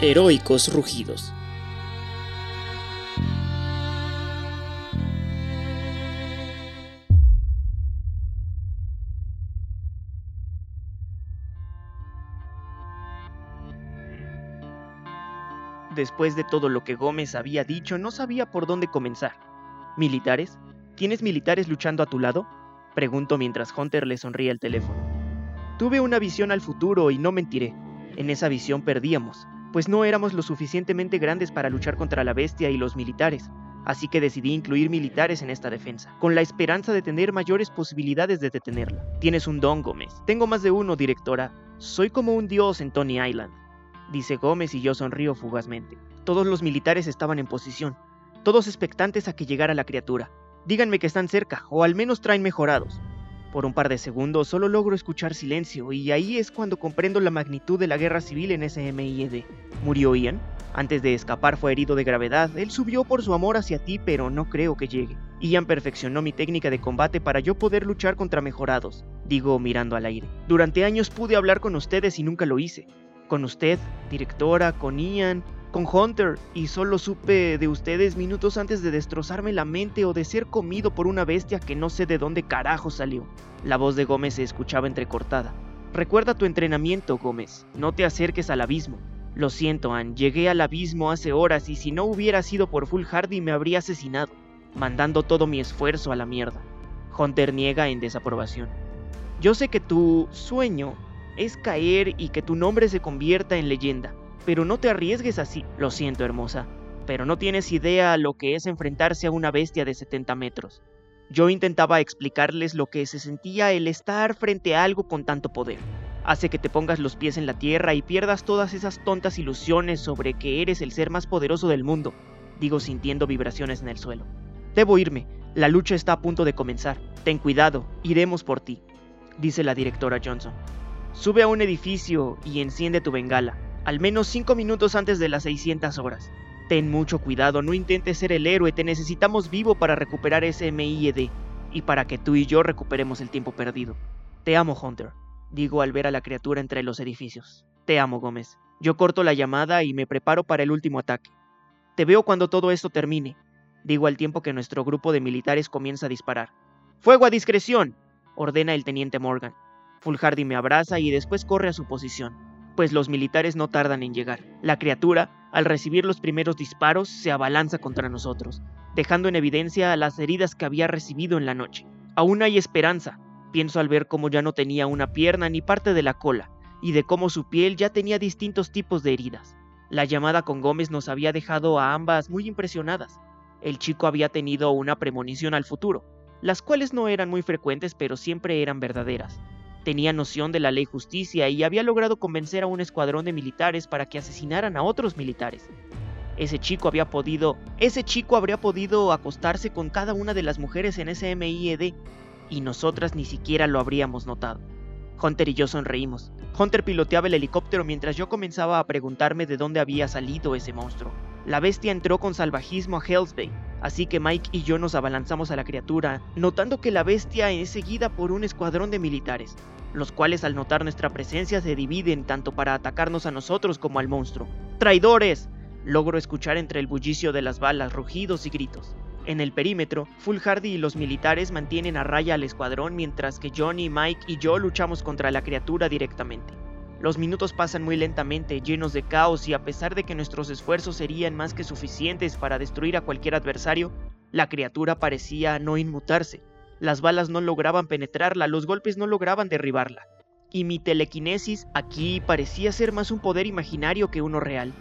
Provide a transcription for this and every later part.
Heroicos rugidos. Después de todo lo que Gómez había dicho, no sabía por dónde comenzar. ¿Militares? ¿Tienes militares luchando a tu lado? Pregunto mientras Hunter le sonríe al teléfono. Tuve una visión al futuro y no mentiré. En esa visión perdíamos pues no éramos lo suficientemente grandes para luchar contra la bestia y los militares, así que decidí incluir militares en esta defensa, con la esperanza de tener mayores posibilidades de detenerla. Tienes un don, Gómez. Tengo más de uno, directora. Soy como un dios en Tony Island. Dice Gómez y yo sonrío fugazmente. Todos los militares estaban en posición, todos expectantes a que llegara la criatura. Díganme que están cerca, o al menos traen mejorados. Por un par de segundos solo logro escuchar silencio y ahí es cuando comprendo la magnitud de la guerra civil en SMIED. ¿Murió Ian? Antes de escapar fue herido de gravedad, él subió por su amor hacia ti pero no creo que llegue. Ian perfeccionó mi técnica de combate para yo poder luchar contra mejorados, digo mirando al aire. Durante años pude hablar con ustedes y nunca lo hice. Con usted, directora, con Ian, con Hunter y solo supe de ustedes minutos antes de destrozarme la mente o de ser comido por una bestia que no sé de dónde carajo salió. La voz de Gómez se escuchaba entrecortada. Recuerda tu entrenamiento, Gómez. No te acerques al abismo. Lo siento, Ann. Llegué al abismo hace horas y si no hubiera sido por Full Hardy me habría asesinado, mandando todo mi esfuerzo a la mierda. Hunter niega en desaprobación. Yo sé que tu sueño es caer y que tu nombre se convierta en leyenda pero no te arriesgues así. Lo siento, hermosa, pero no tienes idea lo que es enfrentarse a una bestia de 70 metros. Yo intentaba explicarles lo que se sentía el estar frente a algo con tanto poder. Hace que te pongas los pies en la tierra y pierdas todas esas tontas ilusiones sobre que eres el ser más poderoso del mundo, digo sintiendo vibraciones en el suelo. Debo irme, la lucha está a punto de comenzar. Ten cuidado, iremos por ti, dice la directora Johnson. Sube a un edificio y enciende tu bengala al menos 5 minutos antes de las 600 horas. Ten mucho cuidado, no intentes ser el héroe, te necesitamos vivo para recuperar ese MIED y para que tú y yo recuperemos el tiempo perdido. Te amo, Hunter, digo al ver a la criatura entre los edificios. Te amo, Gómez. Yo corto la llamada y me preparo para el último ataque. Te veo cuando todo esto termine, digo al tiempo que nuestro grupo de militares comienza a disparar. ¡Fuego a discreción! ordena el teniente Morgan. Fulhardy me abraza y después corre a su posición pues los militares no tardan en llegar. La criatura, al recibir los primeros disparos, se abalanza contra nosotros, dejando en evidencia las heridas que había recibido en la noche. Aún hay esperanza, pienso al ver cómo ya no tenía una pierna ni parte de la cola, y de cómo su piel ya tenía distintos tipos de heridas. La llamada con Gómez nos había dejado a ambas muy impresionadas. El chico había tenido una premonición al futuro, las cuales no eran muy frecuentes pero siempre eran verdaderas. Tenía noción de la ley justicia y había logrado convencer a un escuadrón de militares para que asesinaran a otros militares. Ese chico había podido, ese chico habría podido acostarse con cada una de las mujeres en ese MIED y nosotras ni siquiera lo habríamos notado. Hunter y yo sonreímos. Hunter piloteaba el helicóptero mientras yo comenzaba a preguntarme de dónde había salido ese monstruo. La bestia entró con salvajismo a Hells Bay, así que Mike y yo nos abalanzamos a la criatura, notando que la bestia es seguida por un escuadrón de militares, los cuales al notar nuestra presencia se dividen tanto para atacarnos a nosotros como al monstruo. ¡Traidores! Logro escuchar entre el bullicio de las balas rugidos y gritos. En el perímetro, Full Hardy y los militares mantienen a raya al escuadrón mientras que Johnny, Mike y yo luchamos contra la criatura directamente. Los minutos pasan muy lentamente, llenos de caos y a pesar de que nuestros esfuerzos serían más que suficientes para destruir a cualquier adversario, la criatura parecía no inmutarse. Las balas no lograban penetrarla, los golpes no lograban derribarla. Y mi telequinesis aquí parecía ser más un poder imaginario que uno real.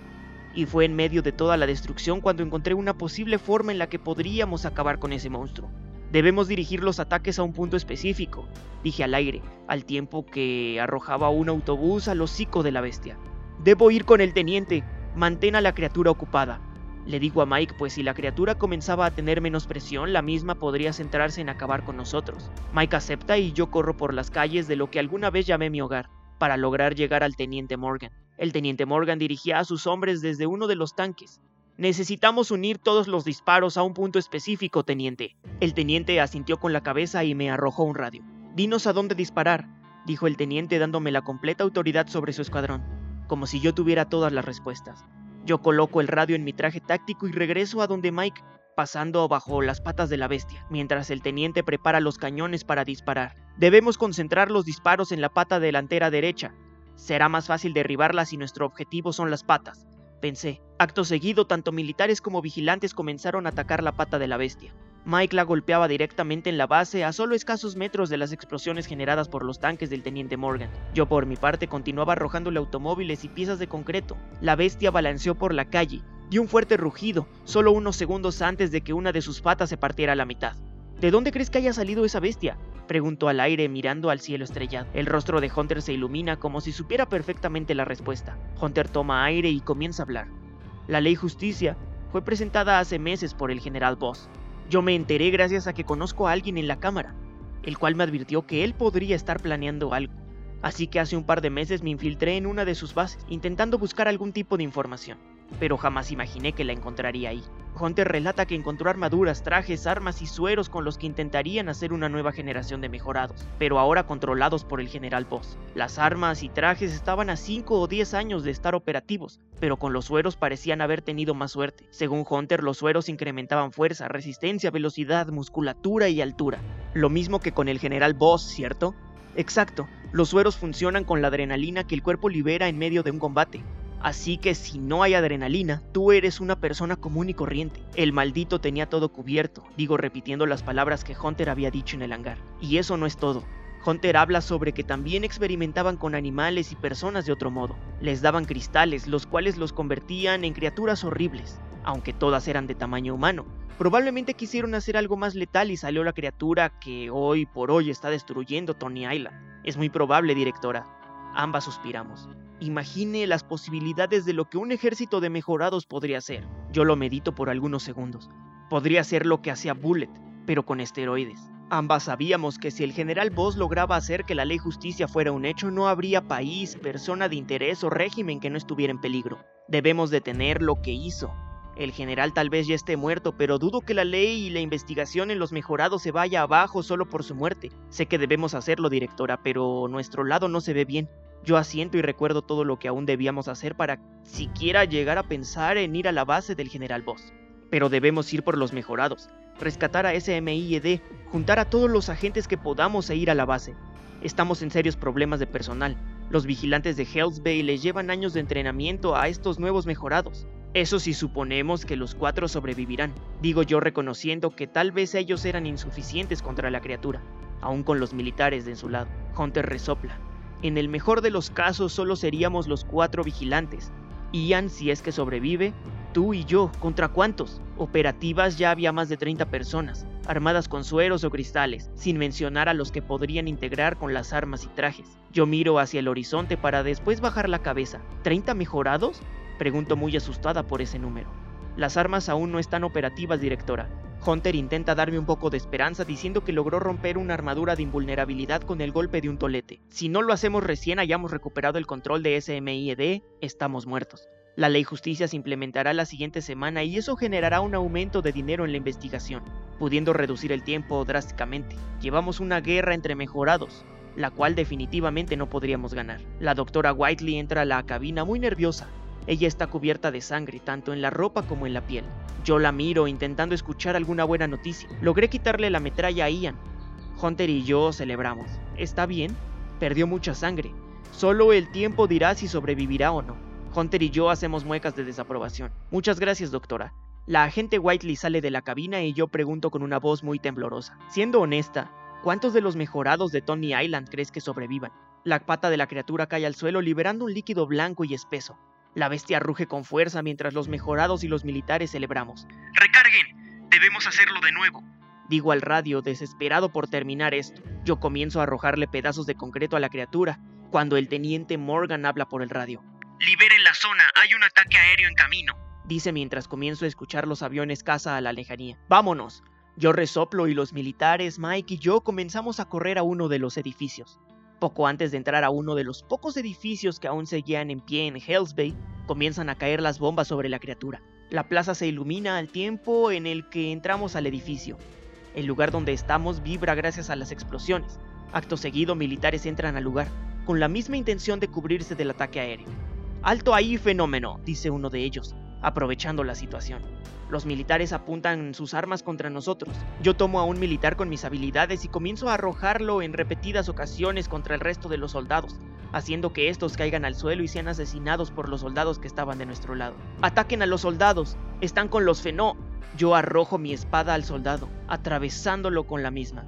Y fue en medio de toda la destrucción cuando encontré una posible forma en la que podríamos acabar con ese monstruo. Debemos dirigir los ataques a un punto específico, dije al aire, al tiempo que arrojaba un autobús al hocico de la bestia. Debo ir con el teniente, mantén a la criatura ocupada. Le digo a Mike, pues si la criatura comenzaba a tener menos presión, la misma podría centrarse en acabar con nosotros. Mike acepta y yo corro por las calles de lo que alguna vez llamé mi hogar, para lograr llegar al teniente Morgan. El teniente Morgan dirigía a sus hombres desde uno de los tanques. Necesitamos unir todos los disparos a un punto específico, teniente. El teniente asintió con la cabeza y me arrojó un radio. Dinos a dónde disparar, dijo el teniente dándome la completa autoridad sobre su escuadrón, como si yo tuviera todas las respuestas. Yo coloco el radio en mi traje táctico y regreso a donde Mike, pasando bajo las patas de la bestia, mientras el teniente prepara los cañones para disparar. Debemos concentrar los disparos en la pata delantera derecha, Será más fácil derribarla si nuestro objetivo son las patas, pensé. Acto seguido, tanto militares como vigilantes comenzaron a atacar la pata de la bestia. Mike la golpeaba directamente en la base a solo escasos metros de las explosiones generadas por los tanques del teniente Morgan. Yo por mi parte continuaba arrojándole automóviles y piezas de concreto. La bestia balanceó por la calle, dio un fuerte rugido, solo unos segundos antes de que una de sus patas se partiera a la mitad. ¿De dónde crees que haya salido esa bestia? Preguntó al aire mirando al cielo estrellado. El rostro de Hunter se ilumina como si supiera perfectamente la respuesta. Hunter toma aire y comienza a hablar. La ley justicia fue presentada hace meses por el general Boss. Yo me enteré gracias a que conozco a alguien en la cámara, el cual me advirtió que él podría estar planeando algo. Así que hace un par de meses me infiltré en una de sus bases, intentando buscar algún tipo de información pero jamás imaginé que la encontraría ahí. Hunter relata que encontró armaduras, trajes, armas y sueros con los que intentarían hacer una nueva generación de mejorados, pero ahora controlados por el general Boss. Las armas y trajes estaban a 5 o 10 años de estar operativos, pero con los sueros parecían haber tenido más suerte. Según Hunter, los sueros incrementaban fuerza, resistencia, velocidad, musculatura y altura. Lo mismo que con el general Boss, ¿cierto? Exacto, los sueros funcionan con la adrenalina que el cuerpo libera en medio de un combate. Así que si no hay adrenalina, tú eres una persona común y corriente. El maldito tenía todo cubierto, digo repitiendo las palabras que Hunter había dicho en el hangar. Y eso no es todo. Hunter habla sobre que también experimentaban con animales y personas de otro modo. Les daban cristales, los cuales los convertían en criaturas horribles, aunque todas eran de tamaño humano. Probablemente quisieron hacer algo más letal y salió la criatura que hoy por hoy está destruyendo Tony Island. Es muy probable, directora. Ambas suspiramos. Imagine las posibilidades de lo que un ejército de mejorados podría ser. Yo lo medito por algunos segundos. Podría ser lo que hacía Bullet, pero con esteroides. Ambas sabíamos que si el general Boss lograba hacer que la ley justicia fuera un hecho, no habría país, persona de interés o régimen que no estuviera en peligro. Debemos detener lo que hizo. El general tal vez ya esté muerto, pero dudo que la ley y la investigación en los mejorados se vaya abajo solo por su muerte. Sé que debemos hacerlo, directora, pero nuestro lado no se ve bien. Yo asiento y recuerdo todo lo que aún debíamos hacer para siquiera llegar a pensar en ir a la base del General Boss. Pero debemos ir por los mejorados, rescatar a SMIED, juntar a todos los agentes que podamos e ir a la base. Estamos en serios problemas de personal. Los vigilantes de Hells Bay les llevan años de entrenamiento a estos nuevos mejorados. Eso si suponemos que los cuatro sobrevivirán, digo yo reconociendo que tal vez ellos eran insuficientes contra la criatura, aún con los militares de su lado. Hunter resopla. En el mejor de los casos solo seríamos los cuatro vigilantes. Ian, si es que sobrevive, tú y yo, ¿contra cuántos? Operativas ya había más de 30 personas, armadas con sueros o cristales, sin mencionar a los que podrían integrar con las armas y trajes. Yo miro hacia el horizonte para después bajar la cabeza. ¿30 mejorados? Pregunto muy asustada por ese número. Las armas aún no están operativas, directora. Hunter intenta darme un poco de esperanza diciendo que logró romper una armadura de invulnerabilidad con el golpe de un tolete. Si no lo hacemos recién hayamos recuperado el control de SMIED, estamos muertos. La ley justicia se implementará la siguiente semana y eso generará un aumento de dinero en la investigación, pudiendo reducir el tiempo drásticamente. Llevamos una guerra entre mejorados, la cual definitivamente no podríamos ganar. La doctora Whiteley entra a la cabina muy nerviosa, ella está cubierta de sangre, tanto en la ropa como en la piel. Yo la miro intentando escuchar alguna buena noticia. Logré quitarle la metralla a Ian. Hunter y yo celebramos. ¿Está bien? Perdió mucha sangre. Solo el tiempo dirá si sobrevivirá o no. Hunter y yo hacemos muecas de desaprobación. Muchas gracias, doctora. La agente Whiteley sale de la cabina y yo pregunto con una voz muy temblorosa. Siendo honesta, ¿cuántos de los mejorados de Tony Island crees que sobrevivan? La pata de la criatura cae al suelo liberando un líquido blanco y espeso. La bestia ruge con fuerza mientras los mejorados y los militares celebramos. ¡Recarguen! Debemos hacerlo de nuevo. Digo al radio, desesperado por terminar esto. Yo comienzo a arrojarle pedazos de concreto a la criatura, cuando el teniente Morgan habla por el radio. Liberen la zona, hay un ataque aéreo en camino. Dice mientras comienzo a escuchar los aviones caza a la lejanía. ¡Vámonos! Yo resoplo y los militares, Mike y yo comenzamos a correr a uno de los edificios. Poco antes de entrar a uno de los pocos edificios que aún seguían en pie en Hells Bay, comienzan a caer las bombas sobre la criatura. La plaza se ilumina al tiempo en el que entramos al edificio. El lugar donde estamos vibra gracias a las explosiones. Acto seguido, militares entran al lugar, con la misma intención de cubrirse del ataque aéreo. Alto ahí, fenómeno, dice uno de ellos, aprovechando la situación. Los militares apuntan sus armas contra nosotros. Yo tomo a un militar con mis habilidades y comienzo a arrojarlo en repetidas ocasiones contra el resto de los soldados, haciendo que estos caigan al suelo y sean asesinados por los soldados que estaban de nuestro lado. Ataquen a los soldados, están con los fenó. Yo arrojo mi espada al soldado, atravesándolo con la misma.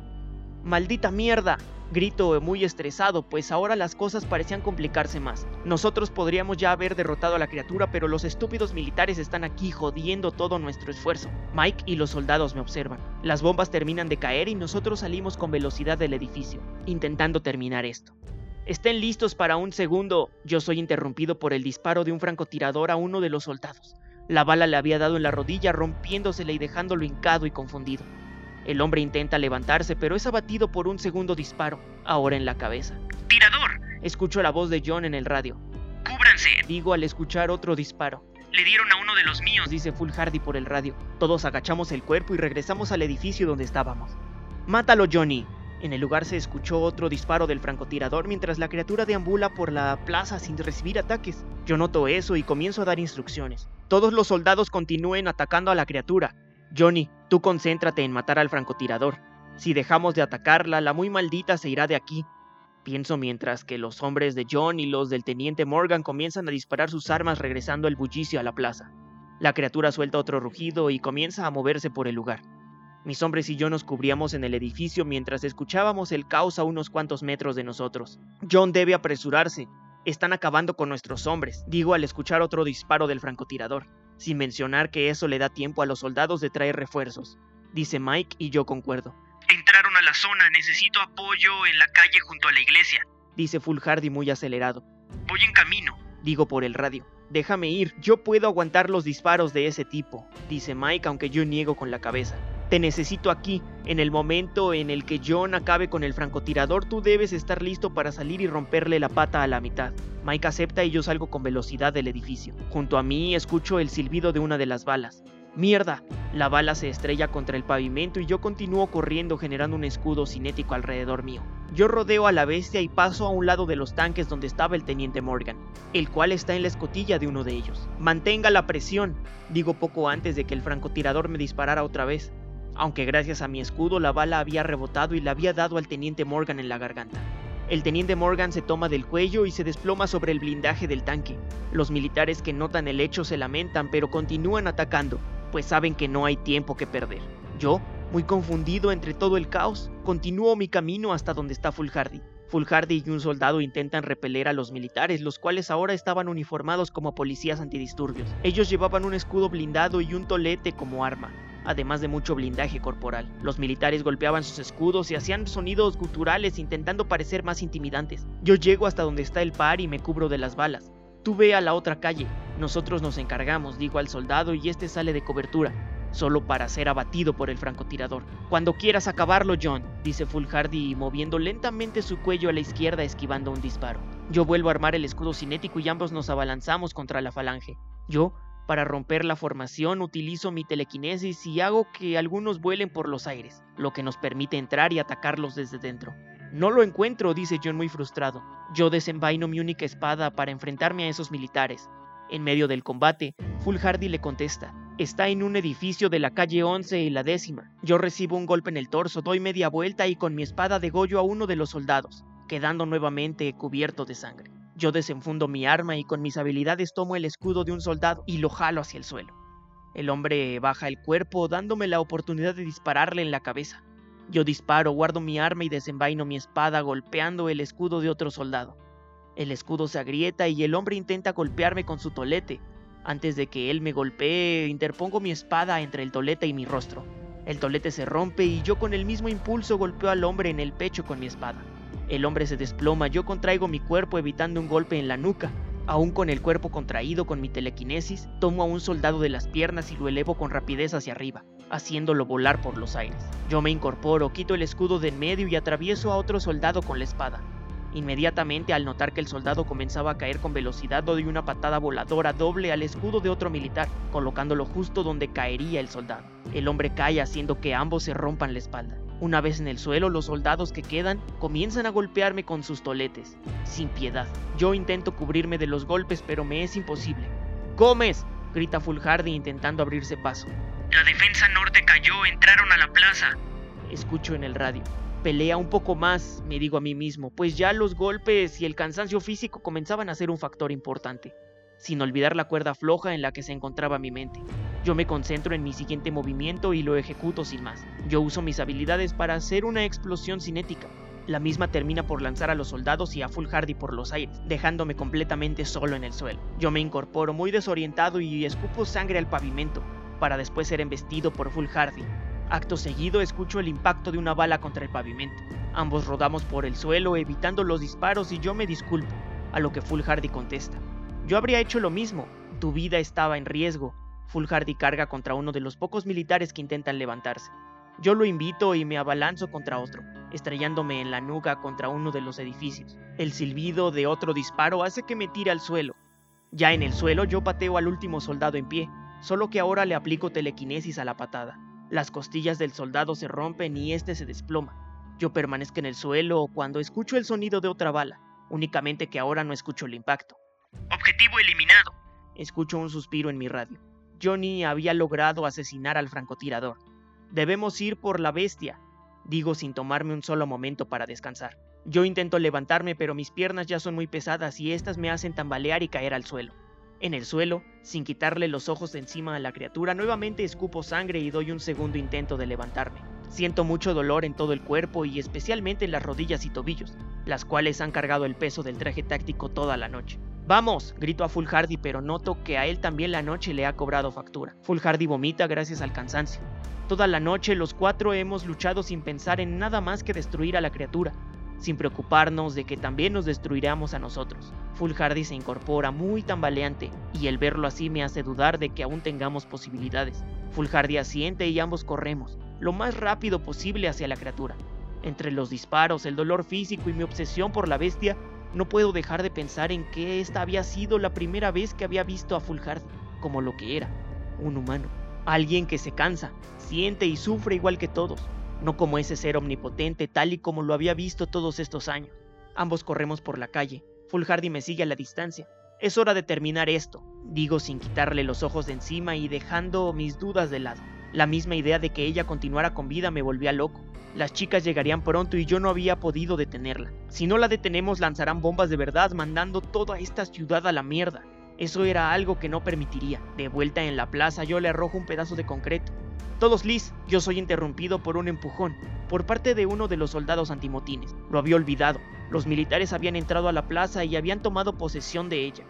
¡Maldita mierda! Grito muy estresado, pues ahora las cosas parecían complicarse más. Nosotros podríamos ya haber derrotado a la criatura, pero los estúpidos militares están aquí jodiendo todo nuestro esfuerzo. Mike y los soldados me observan. Las bombas terminan de caer y nosotros salimos con velocidad del edificio, intentando terminar esto. Estén listos para un segundo. Yo soy interrumpido por el disparo de un francotirador a uno de los soldados. La bala le había dado en la rodilla, rompiéndosela y dejándolo hincado y confundido. El hombre intenta levantarse, pero es abatido por un segundo disparo, ahora en la cabeza. ¡Tirador! Escucho la voz de John en el radio. ¡Cúbranse! Digo al escuchar otro disparo. Le dieron a uno de los míos. Dice Full Hardy por el radio. Todos agachamos el cuerpo y regresamos al edificio donde estábamos. ¡Mátalo, Johnny! En el lugar se escuchó otro disparo del francotirador mientras la criatura deambula por la plaza sin recibir ataques. Yo noto eso y comienzo a dar instrucciones. Todos los soldados continúen atacando a la criatura. Johnny, tú concéntrate en matar al francotirador. Si dejamos de atacarla, la muy maldita se irá de aquí. Pienso mientras que los hombres de John y los del teniente Morgan comienzan a disparar sus armas regresando el bullicio a la plaza. La criatura suelta otro rugido y comienza a moverse por el lugar. Mis hombres y yo nos cubríamos en el edificio mientras escuchábamos el caos a unos cuantos metros de nosotros. John debe apresurarse. Están acabando con nuestros hombres, digo al escuchar otro disparo del francotirador sin mencionar que eso le da tiempo a los soldados de traer refuerzos. Dice Mike y yo concuerdo. Entraron a la zona, necesito apoyo en la calle junto a la iglesia. Dice Full Hardy muy acelerado. Voy en camino. Digo por el radio. Déjame ir, yo puedo aguantar los disparos de ese tipo, dice Mike aunque yo niego con la cabeza. Te necesito aquí. En el momento en el que John acabe con el francotirador, tú debes estar listo para salir y romperle la pata a la mitad. Mike acepta y yo salgo con velocidad del edificio. Junto a mí escucho el silbido de una de las balas. ¡Mierda! La bala se estrella contra el pavimento y yo continúo corriendo generando un escudo cinético alrededor mío. Yo rodeo a la bestia y paso a un lado de los tanques donde estaba el teniente Morgan, el cual está en la escotilla de uno de ellos. Mantenga la presión, digo poco antes de que el francotirador me disparara otra vez aunque gracias a mi escudo la bala había rebotado y le había dado al teniente Morgan en la garganta. El teniente Morgan se toma del cuello y se desploma sobre el blindaje del tanque. Los militares que notan el hecho se lamentan pero continúan atacando, pues saben que no hay tiempo que perder. Yo, muy confundido entre todo el caos, continúo mi camino hasta donde está Fulhardy. Fulhardy y un soldado intentan repeler a los militares, los cuales ahora estaban uniformados como policías antidisturbios. Ellos llevaban un escudo blindado y un tolete como arma además de mucho blindaje corporal. Los militares golpeaban sus escudos y hacían sonidos guturales intentando parecer más intimidantes. Yo llego hasta donde está el par y me cubro de las balas. Tú ve a la otra calle. Nosotros nos encargamos, digo al soldado, y este sale de cobertura, solo para ser abatido por el francotirador. Cuando quieras acabarlo, John, dice Full Hardy moviendo lentamente su cuello a la izquierda esquivando un disparo. Yo vuelvo a armar el escudo cinético y ambos nos abalanzamos contra la falange. Yo para romper la formación utilizo mi telequinesis y hago que algunos vuelen por los aires, lo que nos permite entrar y atacarlos desde dentro. No lo encuentro, dice John muy frustrado. Yo desenvaino mi única espada para enfrentarme a esos militares. En medio del combate, Full Hardy le contesta. Está en un edificio de la calle 11 y la décima. Yo recibo un golpe en el torso, doy media vuelta y con mi espada degollo a uno de los soldados, quedando nuevamente cubierto de sangre. Yo desenfundo mi arma y con mis habilidades tomo el escudo de un soldado y lo jalo hacia el suelo. El hombre baja el cuerpo dándome la oportunidad de dispararle en la cabeza. Yo disparo, guardo mi arma y desenvaino mi espada golpeando el escudo de otro soldado. El escudo se agrieta y el hombre intenta golpearme con su tolete. Antes de que él me golpee, interpongo mi espada entre el tolete y mi rostro. El tolete se rompe y yo con el mismo impulso golpeo al hombre en el pecho con mi espada. El hombre se desploma, yo contraigo mi cuerpo evitando un golpe en la nuca. Aún con el cuerpo contraído con mi telequinesis, tomo a un soldado de las piernas y lo elevo con rapidez hacia arriba, haciéndolo volar por los aires. Yo me incorporo, quito el escudo de en medio y atravieso a otro soldado con la espada. Inmediatamente al notar que el soldado comenzaba a caer con velocidad doy una patada voladora doble al escudo de otro militar, colocándolo justo donde caería el soldado. El hombre cae haciendo que ambos se rompan la espalda. Una vez en el suelo, los soldados que quedan comienzan a golpearme con sus toletes, sin piedad. Yo intento cubrirme de los golpes, pero me es imposible. ¡Gómez! grita Fulhardi intentando abrirse paso. La defensa norte cayó, entraron a la plaza. Escucho en el radio. Pelea un poco más, me digo a mí mismo, pues ya los golpes y el cansancio físico comenzaban a ser un factor importante, sin olvidar la cuerda floja en la que se encontraba mi mente. Yo me concentro en mi siguiente movimiento y lo ejecuto sin más. Yo uso mis habilidades para hacer una explosión cinética. La misma termina por lanzar a los soldados y a Full Hardy por los aires, dejándome completamente solo en el suelo. Yo me incorporo muy desorientado y escupo sangre al pavimento, para después ser embestido por Full Hardy. Acto seguido escucho el impacto de una bala contra el pavimento. Ambos rodamos por el suelo evitando los disparos y yo me disculpo, a lo que Full Hardy contesta. Yo habría hecho lo mismo, tu vida estaba en riesgo. Full Hardy carga contra uno de los pocos militares que intentan levantarse. Yo lo invito y me abalanzo contra otro, estrellándome en la nuca contra uno de los edificios. El silbido de otro disparo hace que me tire al suelo. Ya en el suelo yo pateo al último soldado en pie, solo que ahora le aplico telequinesis a la patada. Las costillas del soldado se rompen y este se desploma. Yo permanezco en el suelo cuando escucho el sonido de otra bala, únicamente que ahora no escucho el impacto. Objetivo eliminado. Escucho un suspiro en mi radio. Johnny había logrado asesinar al francotirador. Debemos ir por la bestia, digo sin tomarme un solo momento para descansar. Yo intento levantarme, pero mis piernas ya son muy pesadas y estas me hacen tambalear y caer al suelo. En el suelo, sin quitarle los ojos de encima a la criatura, nuevamente escupo sangre y doy un segundo intento de levantarme. Siento mucho dolor en todo el cuerpo y especialmente en las rodillas y tobillos, las cuales han cargado el peso del traje táctico toda la noche. ¡Vamos! grito a Full Hardy, pero noto que a él también la noche le ha cobrado factura. Full Hardy vomita gracias al cansancio. Toda la noche los cuatro hemos luchado sin pensar en nada más que destruir a la criatura, sin preocuparnos de que también nos destruiremos a nosotros. Full Hardy se incorpora muy tambaleante y el verlo así me hace dudar de que aún tengamos posibilidades. Full Hardy asiente y ambos corremos, lo más rápido posible hacia la criatura. Entre los disparos, el dolor físico y mi obsesión por la bestia, no puedo dejar de pensar en que esta había sido la primera vez que había visto a Full Hardy como lo que era, un humano. Alguien que se cansa, siente y sufre igual que todos, no como ese ser omnipotente tal y como lo había visto todos estos años. Ambos corremos por la calle. Full Hardy me sigue a la distancia. Es hora de terminar esto, digo sin quitarle los ojos de encima y dejando mis dudas de lado. La misma idea de que ella continuara con vida me volvía loco. Las chicas llegarían pronto y yo no había podido detenerla. Si no la detenemos lanzarán bombas de verdad mandando toda esta ciudad a la mierda. Eso era algo que no permitiría. De vuelta en la plaza yo le arrojo un pedazo de concreto. Todos lis, yo soy interrumpido por un empujón, por parte de uno de los soldados antimotines. Lo había olvidado. Los militares habían entrado a la plaza y habían tomado posesión de ella.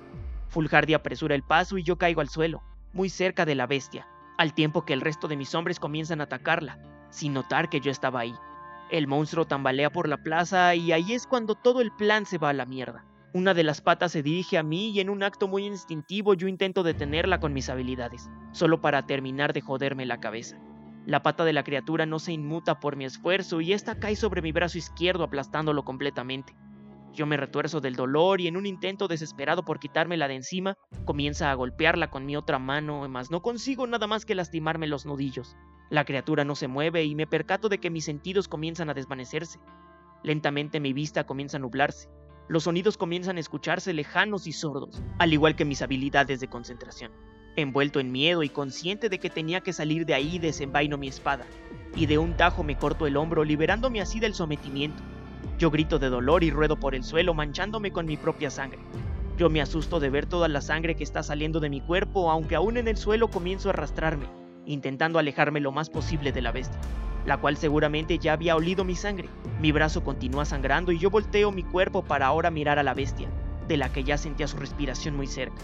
Fulhardi apresura el paso y yo caigo al suelo, muy cerca de la bestia, al tiempo que el resto de mis hombres comienzan a atacarla, sin notar que yo estaba ahí. El monstruo tambalea por la plaza y ahí es cuando todo el plan se va a la mierda. Una de las patas se dirige a mí y en un acto muy instintivo yo intento detenerla con mis habilidades, solo para terminar de joderme la cabeza. La pata de la criatura no se inmuta por mi esfuerzo y esta cae sobre mi brazo izquierdo aplastándolo completamente. Yo me retuerzo del dolor y en un intento desesperado por quitármela de encima, comienza a golpearla con mi otra mano, mas no consigo nada más que lastimarme los nudillos. La criatura no se mueve y me percato de que mis sentidos comienzan a desvanecerse. Lentamente mi vista comienza a nublarse. Los sonidos comienzan a escucharse lejanos y sordos, al igual que mis habilidades de concentración. Envuelto en miedo y consciente de que tenía que salir de ahí, desenvaino mi espada, y de un tajo me corto el hombro, liberándome así del sometimiento. Yo grito de dolor y ruedo por el suelo, manchándome con mi propia sangre. Yo me asusto de ver toda la sangre que está saliendo de mi cuerpo, aunque aún en el suelo comienzo a arrastrarme, intentando alejarme lo más posible de la bestia la cual seguramente ya había olido mi sangre. Mi brazo continúa sangrando y yo volteo mi cuerpo para ahora mirar a la bestia, de la que ya sentía su respiración muy cerca.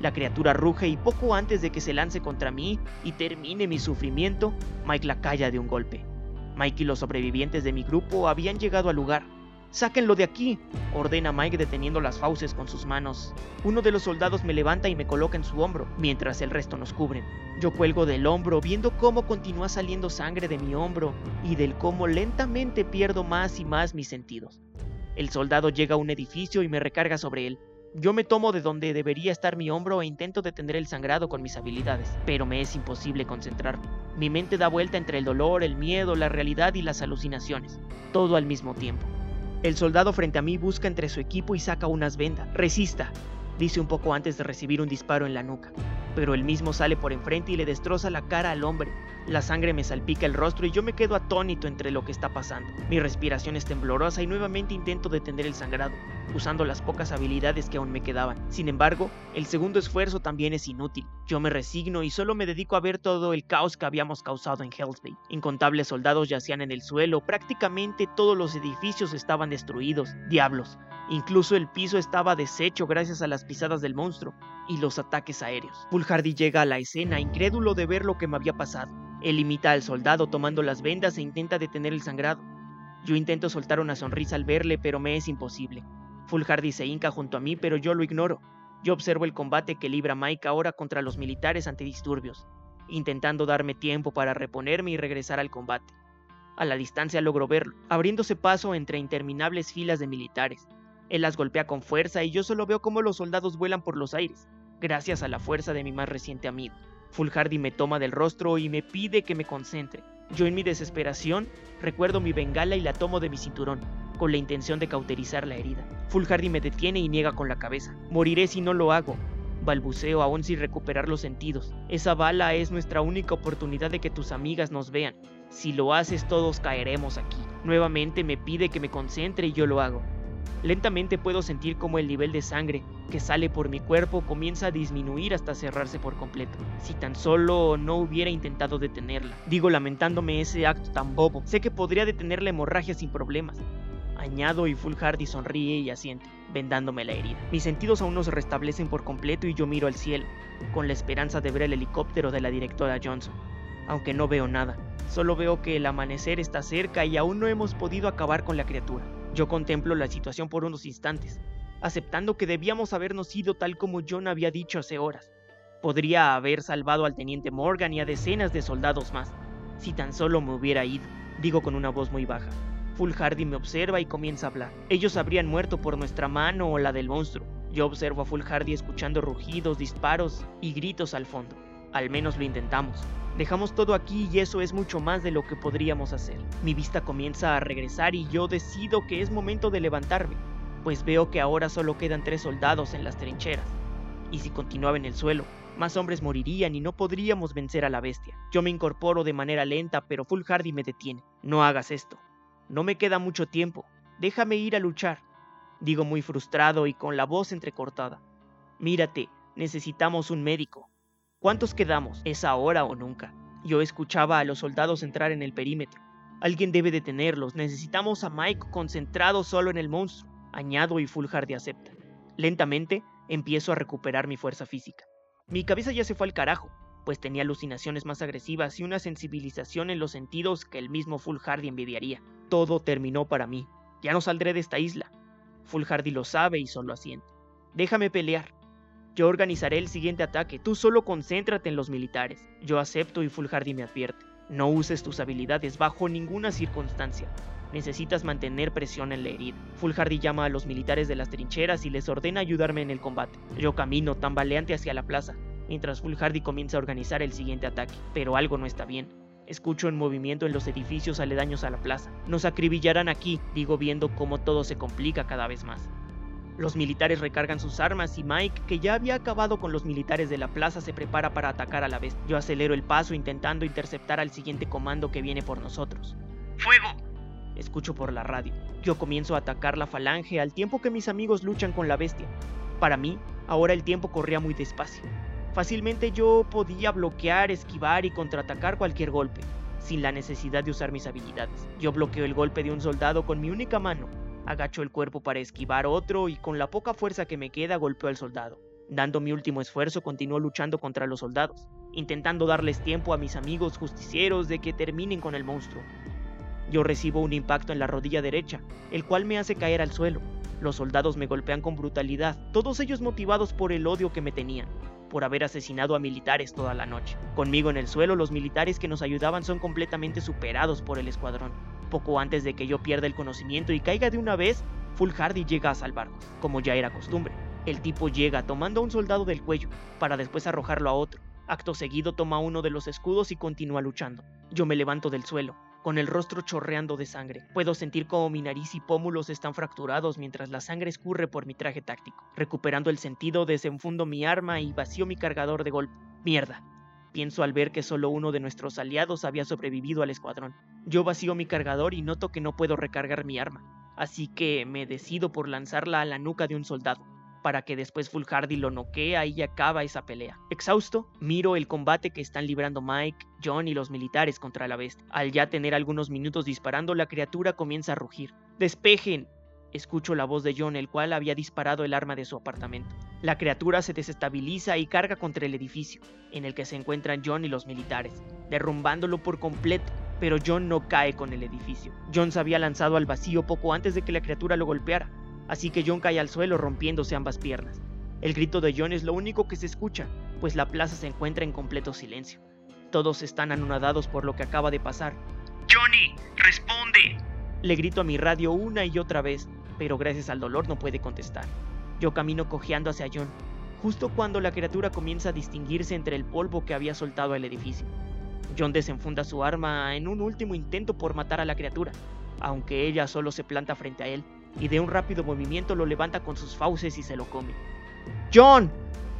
La criatura ruge y poco antes de que se lance contra mí y termine mi sufrimiento, Mike la calla de un golpe. Mike y los sobrevivientes de mi grupo habían llegado al lugar, Sáquenlo de aquí, ordena Mike deteniendo las fauces con sus manos. Uno de los soldados me levanta y me coloca en su hombro, mientras el resto nos cubren. Yo cuelgo del hombro, viendo cómo continúa saliendo sangre de mi hombro y del cómo lentamente pierdo más y más mis sentidos. El soldado llega a un edificio y me recarga sobre él. Yo me tomo de donde debería estar mi hombro e intento detener el sangrado con mis habilidades, pero me es imposible concentrarme. Mi mente da vuelta entre el dolor, el miedo, la realidad y las alucinaciones, todo al mismo tiempo. El soldado frente a mí busca entre su equipo y saca unas vendas. Resista, dice un poco antes de recibir un disparo en la nuca, pero él mismo sale por enfrente y le destroza la cara al hombre. La sangre me salpica el rostro y yo me quedo atónito entre lo que está pasando. Mi respiración es temblorosa y nuevamente intento detener el sangrado, usando las pocas habilidades que aún me quedaban. Sin embargo, el segundo esfuerzo también es inútil. Yo me resigno y solo me dedico a ver todo el caos que habíamos causado en Hell's Bay. Incontables soldados yacían en el suelo, prácticamente todos los edificios estaban destruidos. Diablos, incluso el piso estaba deshecho gracias a las pisadas del monstruo y los ataques aéreos. Pulhardy llega a la escena, incrédulo de ver lo que me había pasado. Él imita al soldado tomando las vendas e intenta detener el sangrado. Yo intento soltar una sonrisa al verle, pero me es imposible. Fulhardy se hinca junto a mí, pero yo lo ignoro. Yo observo el combate que libra Mike ahora contra los militares antidisturbios, intentando darme tiempo para reponerme y regresar al combate. A la distancia logro verlo, abriéndose paso entre interminables filas de militares. Él las golpea con fuerza y yo solo veo cómo los soldados vuelan por los aires, gracias a la fuerza de mi más reciente amigo. Fulhardy me toma del rostro y me pide que me concentre. Yo en mi desesperación recuerdo mi bengala y la tomo de mi cinturón, con la intención de cauterizar la herida. Fulhardy me detiene y niega con la cabeza. Moriré si no lo hago. Balbuceo aún sin recuperar los sentidos. Esa bala es nuestra única oportunidad de que tus amigas nos vean. Si lo haces todos caeremos aquí. Nuevamente me pide que me concentre y yo lo hago. Lentamente puedo sentir como el nivel de sangre que sale por mi cuerpo comienza a disminuir hasta cerrarse por completo. Si tan solo no hubiera intentado detenerla. Digo lamentándome ese acto tan bobo. Sé que podría detener la hemorragia sin problemas. Añado y Full Hardy sonríe y asiente, vendándome la herida. Mis sentidos aún no se restablecen por completo y yo miro al cielo, con la esperanza de ver el helicóptero de la directora Johnson. Aunque no veo nada, solo veo que el amanecer está cerca y aún no hemos podido acabar con la criatura. Yo contemplo la situación por unos instantes, aceptando que debíamos habernos ido tal como John había dicho hace horas. Podría haber salvado al teniente Morgan y a decenas de soldados más, si tan solo me hubiera ido, digo con una voz muy baja. Full Hardy me observa y comienza a hablar. Ellos habrían muerto por nuestra mano o la del monstruo. Yo observo a Full Hardy escuchando rugidos, disparos y gritos al fondo. Al menos lo intentamos. Dejamos todo aquí y eso es mucho más de lo que podríamos hacer. Mi vista comienza a regresar y yo decido que es momento de levantarme, pues veo que ahora solo quedan tres soldados en las trincheras. Y si continuaba en el suelo, más hombres morirían y no podríamos vencer a la bestia. Yo me incorporo de manera lenta, pero Full Hardy me detiene. No hagas esto. No me queda mucho tiempo. Déjame ir a luchar. Digo muy frustrado y con la voz entrecortada. Mírate, necesitamos un médico. ¿Cuántos quedamos? ¿Es ahora o nunca? Yo escuchaba a los soldados entrar en el perímetro. Alguien debe detenerlos. Necesitamos a Mike concentrado solo en el monstruo. Añado y Fulhardy acepta. Lentamente empiezo a recuperar mi fuerza física. Mi cabeza ya se fue al carajo, pues tenía alucinaciones más agresivas y una sensibilización en los sentidos que el mismo Fulhardy envidiaría. Todo terminó para mí. Ya no saldré de esta isla. Fulhardy lo sabe y solo asiente. Déjame pelear. Yo organizaré el siguiente ataque. Tú solo concéntrate en los militares. Yo acepto y Fulhardy me advierte. No uses tus habilidades bajo ninguna circunstancia. Necesitas mantener presión en la herida. Fulhardy llama a los militares de las trincheras y les ordena ayudarme en el combate. Yo camino tambaleante hacia la plaza, mientras Fulhardy comienza a organizar el siguiente ataque. Pero algo no está bien. Escucho en movimiento en los edificios aledaños a la plaza. Nos acribillarán aquí, digo viendo cómo todo se complica cada vez más. Los militares recargan sus armas y Mike, que ya había acabado con los militares de la plaza, se prepara para atacar a la vez. Yo acelero el paso intentando interceptar al siguiente comando que viene por nosotros. ¡Fuego! Escucho por la radio. Yo comienzo a atacar la falange al tiempo que mis amigos luchan con la bestia. Para mí, ahora el tiempo corría muy despacio. Fácilmente yo podía bloquear, esquivar y contraatacar cualquier golpe, sin la necesidad de usar mis habilidades. Yo bloqueo el golpe de un soldado con mi única mano, agacho el cuerpo para esquivar otro y con la poca fuerza que me queda golpeo al soldado. Dando mi último esfuerzo, continúo luchando contra los soldados, intentando darles tiempo a mis amigos justicieros de que terminen con el monstruo. Yo recibo un impacto en la rodilla derecha, el cual me hace caer al suelo. Los soldados me golpean con brutalidad, todos ellos motivados por el odio que me tenían por haber asesinado a militares toda la noche. Conmigo en el suelo, los militares que nos ayudaban son completamente superados por el escuadrón. Poco antes de que yo pierda el conocimiento y caiga de una vez, Full Hardy llega a salvarnos, como ya era costumbre. El tipo llega tomando a un soldado del cuello, para después arrojarlo a otro. Acto seguido toma uno de los escudos y continúa luchando. Yo me levanto del suelo, con el rostro chorreando de sangre. Puedo sentir como mi nariz y pómulos están fracturados mientras la sangre escurre por mi traje táctico. Recuperando el sentido, desenfundo mi arma y vacío mi cargador de golpe. Mierda. Pienso al ver que solo uno de nuestros aliados había sobrevivido al escuadrón. Yo vacío mi cargador y noto que no puedo recargar mi arma, así que me decido por lanzarla a la nuca de un soldado para que después Full Hardy lo noquea y acaba esa pelea. Exhausto, miro el combate que están librando Mike, John y los militares contra la bestia. Al ya tener algunos minutos disparando, la criatura comienza a rugir. ¡Despejen! Escucho la voz de John, el cual había disparado el arma de su apartamento. La criatura se desestabiliza y carga contra el edificio, en el que se encuentran John y los militares, derrumbándolo por completo. Pero John no cae con el edificio. John se había lanzado al vacío poco antes de que la criatura lo golpeara, así que John cae al suelo rompiéndose ambas piernas. El grito de John es lo único que se escucha, pues la plaza se encuentra en completo silencio. Todos están anonadados por lo que acaba de pasar. Johnny, responde. Le grito a mi radio una y otra vez, pero gracias al dolor no puede contestar. Yo camino cojeando hacia John, justo cuando la criatura comienza a distinguirse entre el polvo que había soltado el edificio. John desenfunda su arma en un último intento por matar a la criatura, aunque ella solo se planta frente a él y de un rápido movimiento lo levanta con sus fauces y se lo come. ¡John!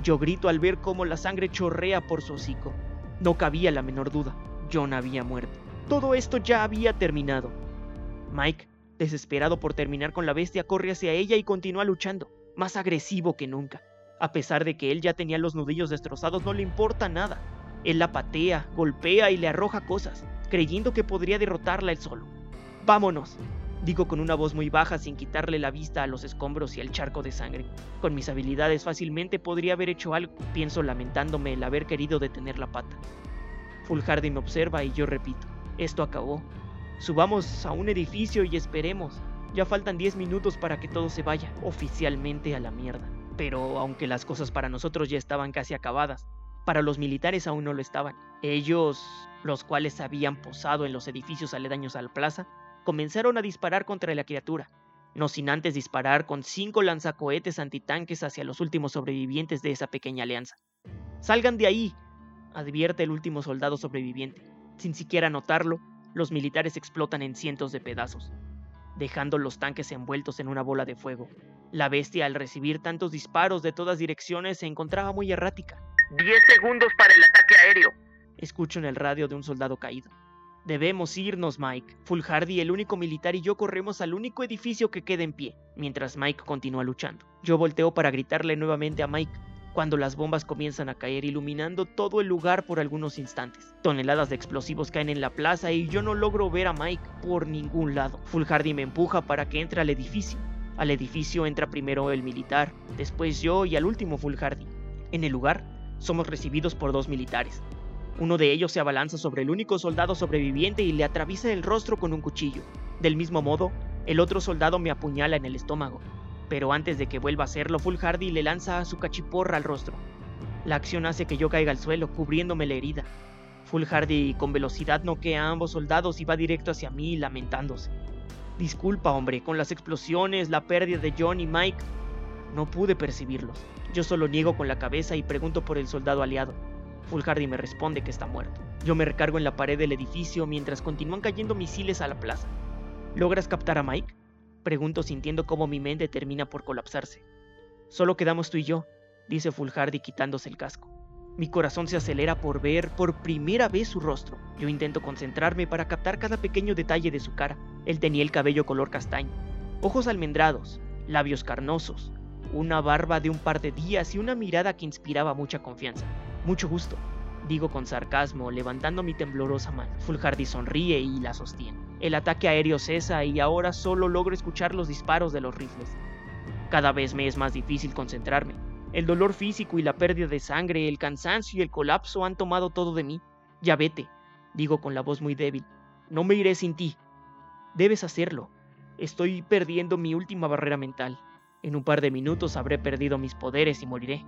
Yo grito al ver cómo la sangre chorrea por su hocico. No cabía la menor duda. John había muerto. Todo esto ya había terminado. Mike, desesperado por terminar con la bestia, corre hacia ella y continúa luchando, más agresivo que nunca. A pesar de que él ya tenía los nudillos destrozados, no le importa nada. Él la patea, golpea y le arroja cosas, creyendo que podría derrotarla él solo. ¡Vámonos! Digo con una voz muy baja sin quitarle la vista a los escombros y al charco de sangre. Con mis habilidades fácilmente podría haber hecho algo, pienso lamentándome el haber querido detener la pata. Fulhardy me observa y yo repito, esto acabó. Subamos a un edificio y esperemos. Ya faltan 10 minutos para que todo se vaya oficialmente a la mierda. Pero aunque las cosas para nosotros ya estaban casi acabadas, para los militares aún no lo estaban. Ellos, los cuales habían posado en los edificios aledaños a la plaza, comenzaron a disparar contra la criatura, no sin antes disparar con cinco lanzacohetes antitanques hacia los últimos sobrevivientes de esa pequeña alianza. ¡Salgan de ahí! advierte el último soldado sobreviviente. Sin siquiera notarlo, los militares explotan en cientos de pedazos, dejando los tanques envueltos en una bola de fuego. La bestia, al recibir tantos disparos de todas direcciones, se encontraba muy errática. Diez segundos para el ataque aéreo. Escucho en el radio de un soldado caído. Debemos irnos, Mike. Full Hardy, el único militar y yo corremos al único edificio que queda en pie, mientras Mike continúa luchando. Yo volteo para gritarle nuevamente a Mike, cuando las bombas comienzan a caer iluminando todo el lugar por algunos instantes. Toneladas de explosivos caen en la plaza y yo no logro ver a Mike por ningún lado. Full Hardy me empuja para que entre al edificio. Al edificio entra primero el militar, después yo y al último Full Hardy. En el lugar, somos recibidos por dos militares, uno de ellos se abalanza sobre el único soldado sobreviviente y le atraviesa el rostro con un cuchillo. Del mismo modo, el otro soldado me apuñala en el estómago, pero antes de que vuelva a hacerlo, Full Hardy le lanza su cachiporra al rostro. La acción hace que yo caiga al suelo, cubriéndome la herida. Full Hardy con velocidad noquea a ambos soldados y va directo hacia mí, lamentándose. Disculpa, hombre, con las explosiones, la pérdida de John y Mike, no pude percibirlos. Yo solo niego con la cabeza y pregunto por el soldado aliado. Fulhardy me responde que está muerto. Yo me recargo en la pared del edificio mientras continúan cayendo misiles a la plaza. ¿Logras captar a Mike? Pregunto sintiendo cómo mi mente termina por colapsarse. Solo quedamos tú y yo, dice Fulhardy quitándose el casco. Mi corazón se acelera por ver por primera vez su rostro. Yo intento concentrarme para captar cada pequeño detalle de su cara. Él tenía el cabello color castaño, ojos almendrados, labios carnosos, una barba de un par de días y una mirada que inspiraba mucha confianza. Mucho gusto, digo con sarcasmo, levantando mi temblorosa mano. Fulhardy sonríe y la sostiene. El ataque aéreo cesa y ahora solo logro escuchar los disparos de los rifles. Cada vez me es más difícil concentrarme. El dolor físico y la pérdida de sangre, el cansancio y el colapso han tomado todo de mí. Ya vete, digo con la voz muy débil. No me iré sin ti. Debes hacerlo. Estoy perdiendo mi última barrera mental. En un par de minutos habré perdido mis poderes y moriré.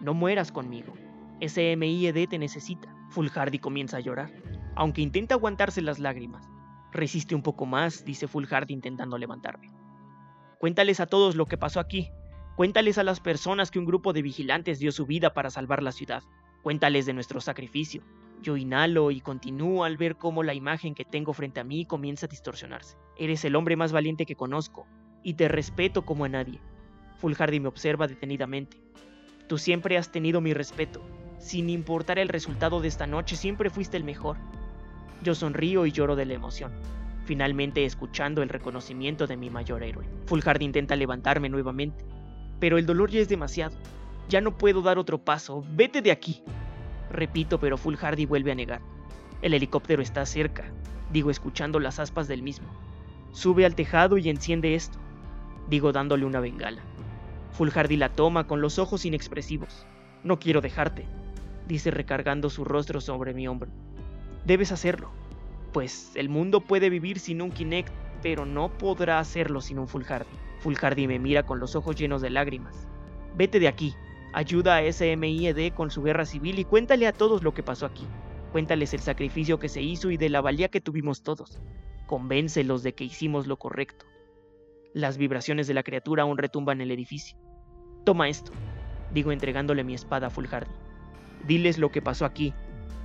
No mueras conmigo. Ese MIED te necesita. Fulhardy comienza a llorar, aunque intenta aguantarse las lágrimas. Resiste un poco más, dice Fulhardy intentando levantarme. Cuéntales a todos lo que pasó aquí. Cuéntales a las personas que un grupo de vigilantes dio su vida para salvar la ciudad. Cuéntales de nuestro sacrificio. Yo inhalo y continúo al ver cómo la imagen que tengo frente a mí comienza a distorsionarse. Eres el hombre más valiente que conozco, y te respeto como a nadie. Fulhardi me observa detenidamente. Tú siempre has tenido mi respeto. Sin importar el resultado de esta noche, siempre fuiste el mejor. Yo sonrío y lloro de la emoción, finalmente escuchando el reconocimiento de mi mayor héroe. Fulhardi intenta levantarme nuevamente, pero el dolor ya es demasiado. Ya no puedo dar otro paso. Vete de aquí. Repito, pero Fulhardi vuelve a negar. El helicóptero está cerca, digo escuchando las aspas del mismo. Sube al tejado y enciende esto, digo dándole una bengala. Fulhardi la toma con los ojos inexpresivos. No quiero dejarte, dice recargando su rostro sobre mi hombro. Debes hacerlo, pues el mundo puede vivir sin un Kinect, pero no podrá hacerlo sin un Fulhardi. Fulhardi me mira con los ojos llenos de lágrimas. Vete de aquí, ayuda a SMIED con su guerra civil y cuéntale a todos lo que pasó aquí. Cuéntales el sacrificio que se hizo y de la valía que tuvimos todos. Convéncelos de que hicimos lo correcto. Las vibraciones de la criatura aún retumban el edificio. Toma esto, digo entregándole mi espada a Fulhardi. Diles lo que pasó aquí,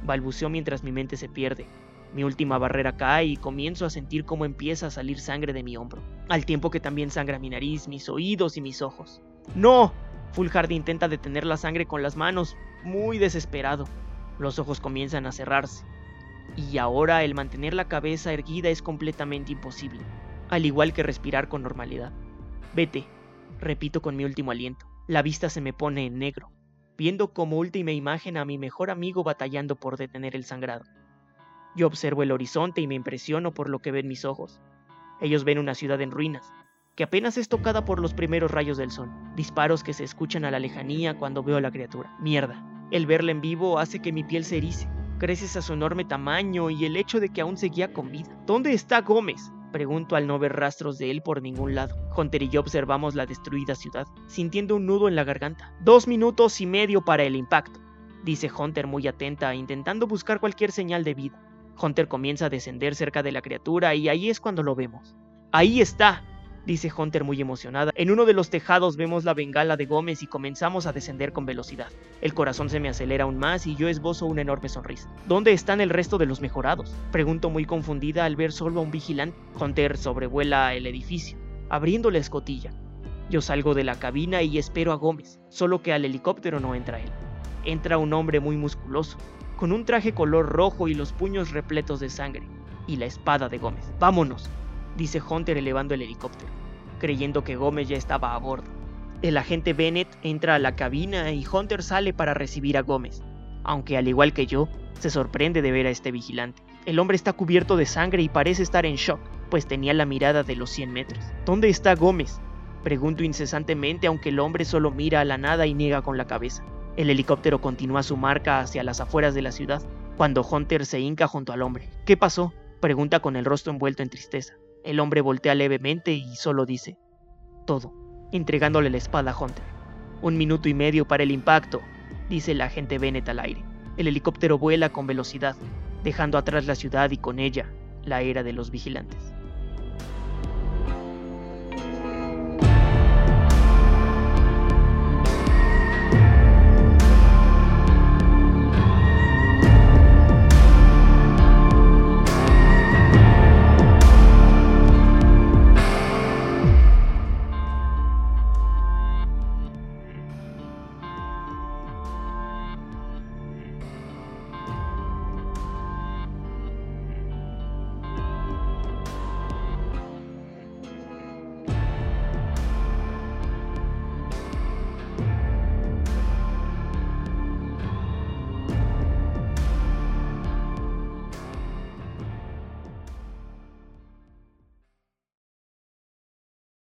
balbuceó mientras mi mente se pierde. Mi última barrera cae y comienzo a sentir cómo empieza a salir sangre de mi hombro, al tiempo que también sangra mi nariz, mis oídos y mis ojos. ¡No! Fulhardi intenta detener la sangre con las manos, muy desesperado. Los ojos comienzan a cerrarse. Y ahora el mantener la cabeza erguida es completamente imposible al igual que respirar con normalidad. Vete, repito con mi último aliento. La vista se me pone en negro, viendo como última imagen a mi mejor amigo batallando por detener el sangrado. Yo observo el horizonte y me impresiono por lo que ven mis ojos. Ellos ven una ciudad en ruinas, que apenas es tocada por los primeros rayos del sol, disparos que se escuchan a la lejanía cuando veo a la criatura. Mierda, el verla en vivo hace que mi piel se erice, gracias a su enorme tamaño y el hecho de que aún seguía con vida. ¿Dónde está Gómez? Pregunto al no ver rastros de él por ningún lado. Hunter y yo observamos la destruida ciudad, sintiendo un nudo en la garganta. Dos minutos y medio para el impacto, dice Hunter muy atenta, intentando buscar cualquier señal de vida. Hunter comienza a descender cerca de la criatura y ahí es cuando lo vemos. Ahí está, dice Hunter muy emocionada. En uno de los tejados vemos la bengala de Gómez y comenzamos a descender con velocidad. El corazón se me acelera aún más y yo esbozo una enorme sonrisa. ¿Dónde están el resto de los mejorados? Pregunto muy confundida al ver solo a un vigilante. Hunter sobrevuela el edificio, abriendo la escotilla. Yo salgo de la cabina y espero a Gómez, solo que al helicóptero no entra él. Entra un hombre muy musculoso, con un traje color rojo y los puños repletos de sangre, y la espada de Gómez. Vámonos, dice Hunter elevando el helicóptero, creyendo que Gómez ya estaba a bordo. El agente Bennett entra a la cabina y Hunter sale para recibir a Gómez, aunque al igual que yo, se sorprende de ver a este vigilante. El hombre está cubierto de sangre y parece estar en shock, pues tenía la mirada de los 100 metros. ¿Dónde está Gómez? Pregunto incesantemente aunque el hombre solo mira a la nada y niega con la cabeza. El helicóptero continúa su marca hacia las afueras de la ciudad, cuando Hunter se hinca junto al hombre. ¿Qué pasó? Pregunta con el rostro envuelto en tristeza. El hombre voltea levemente y solo dice, todo, entregándole la espada a Hunter. Un minuto y medio para el impacto, dice el agente Bennett al aire. El helicóptero vuela con velocidad, dejando atrás la ciudad y con ella la era de los vigilantes.